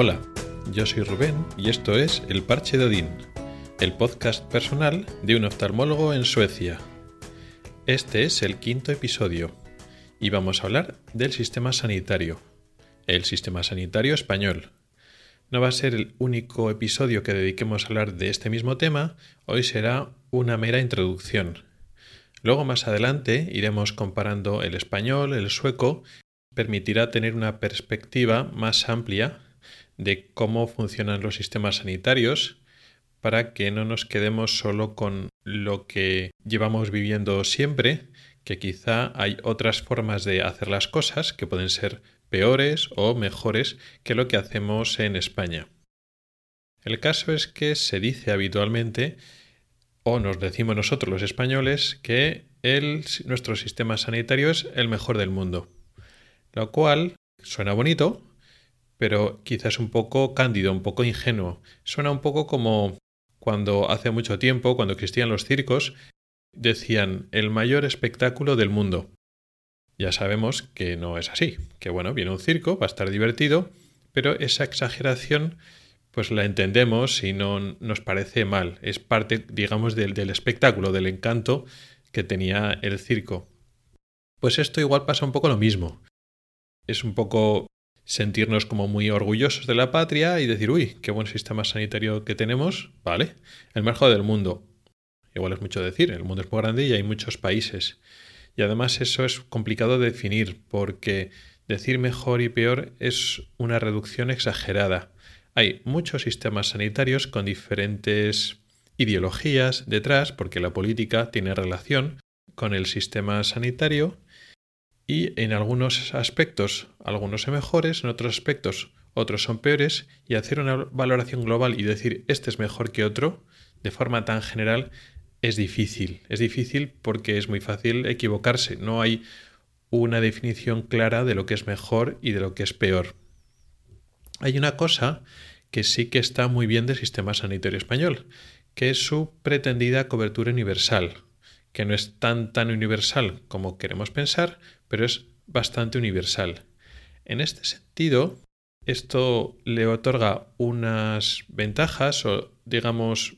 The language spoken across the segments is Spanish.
Hola, yo soy Rubén y esto es El Parche de Odín, el podcast personal de un oftalmólogo en Suecia. Este es el quinto episodio y vamos a hablar del sistema sanitario, el sistema sanitario español. No va a ser el único episodio que dediquemos a hablar de este mismo tema, hoy será una mera introducción. Luego más adelante iremos comparando el español, el sueco, permitirá tener una perspectiva más amplia de cómo funcionan los sistemas sanitarios para que no nos quedemos solo con lo que llevamos viviendo siempre, que quizá hay otras formas de hacer las cosas que pueden ser peores o mejores que lo que hacemos en España. El caso es que se dice habitualmente, o nos decimos nosotros los españoles, que el, nuestro sistema sanitario es el mejor del mundo. Lo cual suena bonito, pero quizás un poco cándido, un poco ingenuo. Suena un poco como cuando hace mucho tiempo, cuando existían los circos, decían el mayor espectáculo del mundo. Ya sabemos que no es así, que bueno, viene un circo, va a estar divertido, pero esa exageración pues la entendemos y no nos parece mal. Es parte, digamos, del, del espectáculo, del encanto que tenía el circo. Pues esto igual pasa un poco lo mismo. Es un poco sentirnos como muy orgullosos de la patria y decir, uy, qué buen sistema sanitario que tenemos, vale, el mejor del mundo. Igual es mucho decir, el mundo es muy grande y hay muchos países. Y además eso es complicado de definir porque decir mejor y peor es una reducción exagerada. Hay muchos sistemas sanitarios con diferentes ideologías detrás porque la política tiene relación con el sistema sanitario y en algunos aspectos algunos son mejores, en otros aspectos otros son peores y hacer una valoración global y decir este es mejor que otro de forma tan general es difícil. Es difícil porque es muy fácil equivocarse. No hay una definición clara de lo que es mejor y de lo que es peor. Hay una cosa que sí que está muy bien del sistema sanitario español, que es su pretendida cobertura universal que no es tan tan universal como queremos pensar, pero es bastante universal. En este sentido, esto le otorga unas ventajas o digamos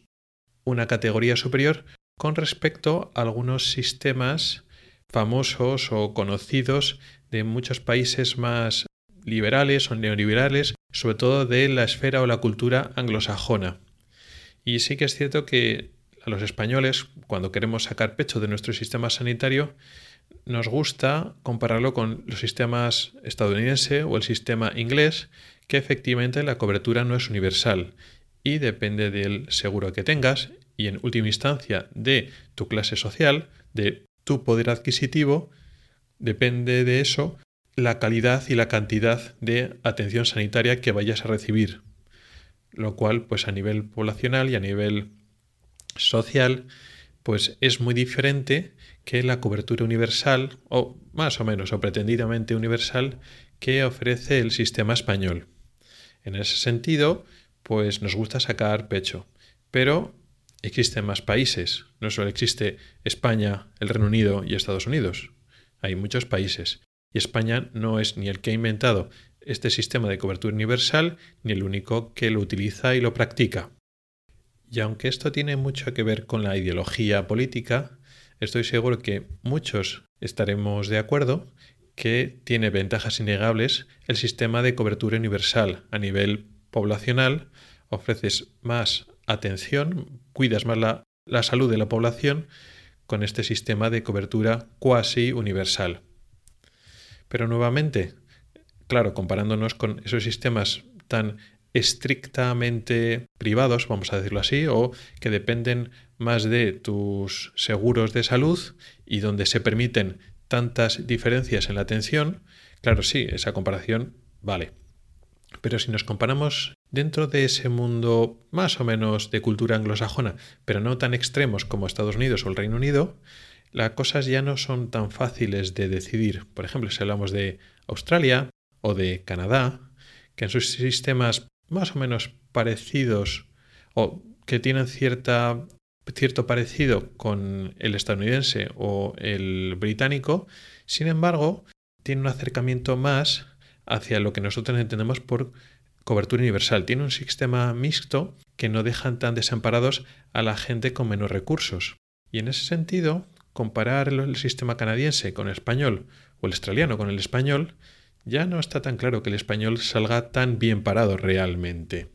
una categoría superior con respecto a algunos sistemas famosos o conocidos de muchos países más liberales o neoliberales, sobre todo de la esfera o la cultura anglosajona. Y sí que es cierto que a los españoles, cuando queremos sacar pecho de nuestro sistema sanitario, nos gusta compararlo con los sistemas estadounidense o el sistema inglés, que efectivamente la cobertura no es universal y depende del seguro que tengas y en última instancia de tu clase social, de tu poder adquisitivo, depende de eso la calidad y la cantidad de atención sanitaria que vayas a recibir. Lo cual, pues a nivel poblacional y a nivel social, pues es muy diferente que la cobertura universal, o más o menos, o pretendidamente universal, que ofrece el sistema español. En ese sentido, pues nos gusta sacar pecho. Pero existen más países. No solo existe España, el Reino Unido y Estados Unidos. Hay muchos países. Y España no es ni el que ha inventado este sistema de cobertura universal, ni el único que lo utiliza y lo practica. Y aunque esto tiene mucho que ver con la ideología política, estoy seguro que muchos estaremos de acuerdo que tiene ventajas innegables el sistema de cobertura universal a nivel poblacional, ofreces más atención, cuidas más la, la salud de la población con este sistema de cobertura cuasi universal. Pero nuevamente, claro, comparándonos con esos sistemas tan estrictamente privados, vamos a decirlo así, o que dependen más de tus seguros de salud y donde se permiten tantas diferencias en la atención, claro, sí, esa comparación vale. Pero si nos comparamos dentro de ese mundo más o menos de cultura anglosajona, pero no tan extremos como Estados Unidos o el Reino Unido, las cosas ya no son tan fáciles de decidir. Por ejemplo, si hablamos de Australia o de Canadá, que en sus sistemas más o menos parecidos o que tienen cierta, cierto parecido con el estadounidense o el británico, sin embargo, tiene un acercamiento más hacia lo que nosotros entendemos por cobertura universal, tiene un sistema mixto que no dejan tan desamparados a la gente con menos recursos. Y en ese sentido, comparar el sistema canadiense con el español o el australiano con el español, ya no está tan claro que el español salga tan bien parado realmente.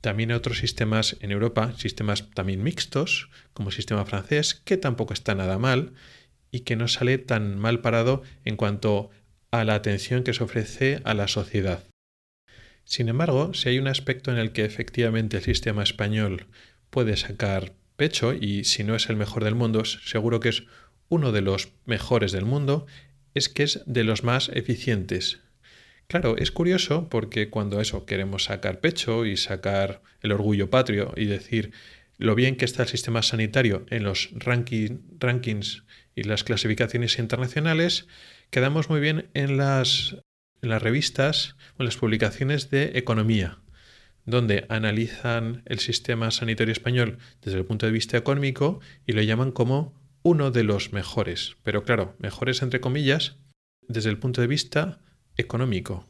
También hay otros sistemas en Europa, sistemas también mixtos, como el sistema francés, que tampoco está nada mal y que no sale tan mal parado en cuanto a la atención que se ofrece a la sociedad. Sin embargo, si hay un aspecto en el que efectivamente el sistema español puede sacar pecho y si no es el mejor del mundo, seguro que es uno de los mejores del mundo, es que es de los más eficientes. Claro, es curioso porque cuando eso queremos sacar pecho y sacar el orgullo patrio y decir lo bien que está el sistema sanitario en los rankings y las clasificaciones internacionales, quedamos muy bien en las, en las revistas o en las publicaciones de economía, donde analizan el sistema sanitario español desde el punto de vista económico y lo llaman como uno de los mejores, pero claro, mejores entre comillas, desde el punto de vista económico.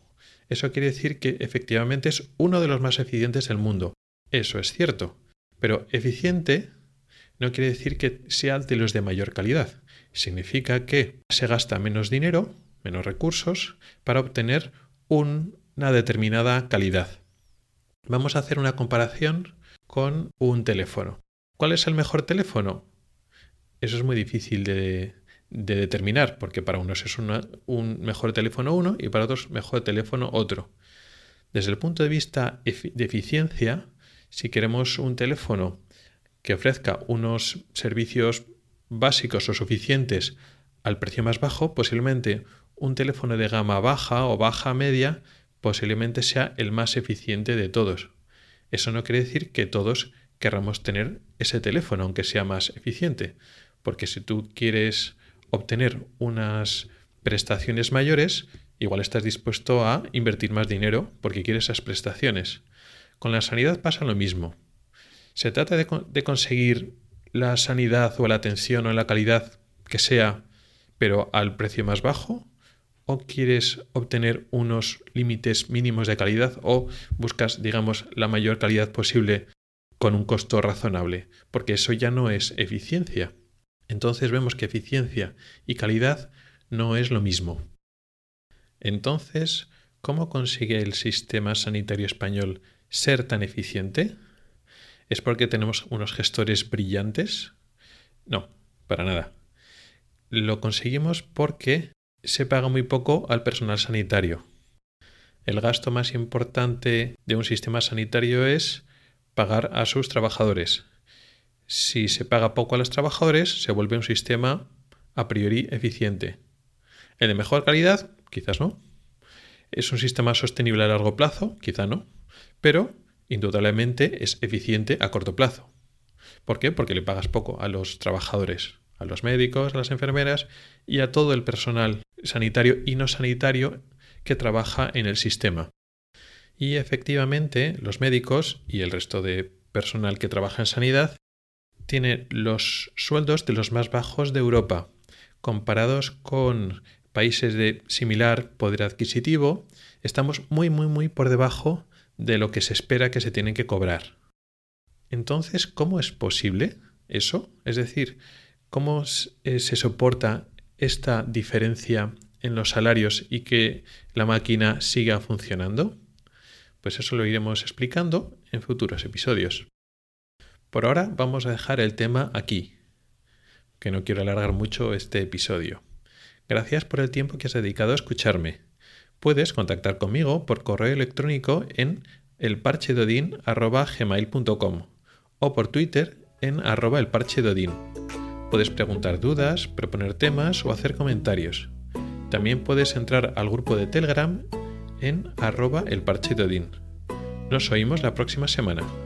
Eso quiere decir que efectivamente es uno de los más eficientes del mundo. Eso es cierto. Pero eficiente no quiere decir que sea de los de mayor calidad. Significa que se gasta menos dinero, menos recursos, para obtener una determinada calidad. Vamos a hacer una comparación con un teléfono. ¿Cuál es el mejor teléfono? Eso es muy difícil de, determinar, porque para unos es un mejor teléfono uno y para otros mejor teléfono otro. Desde el punto de vista de eficiencia, si queremos un teléfono que ofrezca unos servicios básicos o suficientes al precio más bajo, posiblemente un teléfono de gama baja o baja media posiblemente sea el más eficiente de todos. Eso no quiere decir que todos querramos tener ese teléfono, aunque sea más eficiente. Porque si tú quieres obtener unas prestaciones mayores, igual estás dispuesto a invertir más dinero porque quieres esas prestaciones. Con la sanidad pasa lo mismo. Se trata de, de conseguir la sanidad o la atención o la calidad que sea, pero al precio más bajo, o quieres obtener unos límites mínimos de calidad o buscas, digamos, la mayor calidad posible con un costo razonable, porque eso ya no es eficiencia. Entonces vemos que eficiencia y calidad no es lo mismo. Entonces, ¿cómo consigue el sistema sanitario español ser tan eficiente? ¿Es porque tenemos unos gestores brillantes? No, para nada. Lo conseguimos porque se paga muy poco al personal sanitario. El gasto más importante de un sistema sanitario es pagar a sus trabajadores, si se paga poco a los trabajadores, se vuelve un sistema a priori eficiente. ¿El de mejor calidad? Quizás no. ¿Es un sistema sostenible a largo plazo? Quizá no. Pero, indudablemente, es eficiente a corto plazo. ¿Por qué? Porque le pagas poco a los trabajadores, a los médicos, a las enfermeras y a todo el personal sanitario y no sanitario que trabaja en el sistema. Y efectivamente, los médicos y el resto de personal que trabaja en sanidad tiene los sueldos de los más bajos de Europa, comparados con países de similar poder adquisitivo, estamos muy, muy, muy por debajo de lo que se espera que se tienen que cobrar. Entonces, ¿cómo es posible eso? Es decir, ¿cómo eh, se soporta esta diferencia en los salarios y que la máquina siga funcionando? Pues eso lo iremos explicando en futuros episodios. Por ahora vamos a dejar el tema aquí, que no quiero alargar mucho este episodio. Gracias por el tiempo que has dedicado a escucharme. Puedes contactar conmigo por correo electrónico en elparchedodin.gmail.com o por Twitter en arroba elparchedodin. Puedes preguntar dudas, proponer temas o hacer comentarios. También puedes entrar al grupo de Telegram en arroba elparchedodin. Nos oímos la próxima semana.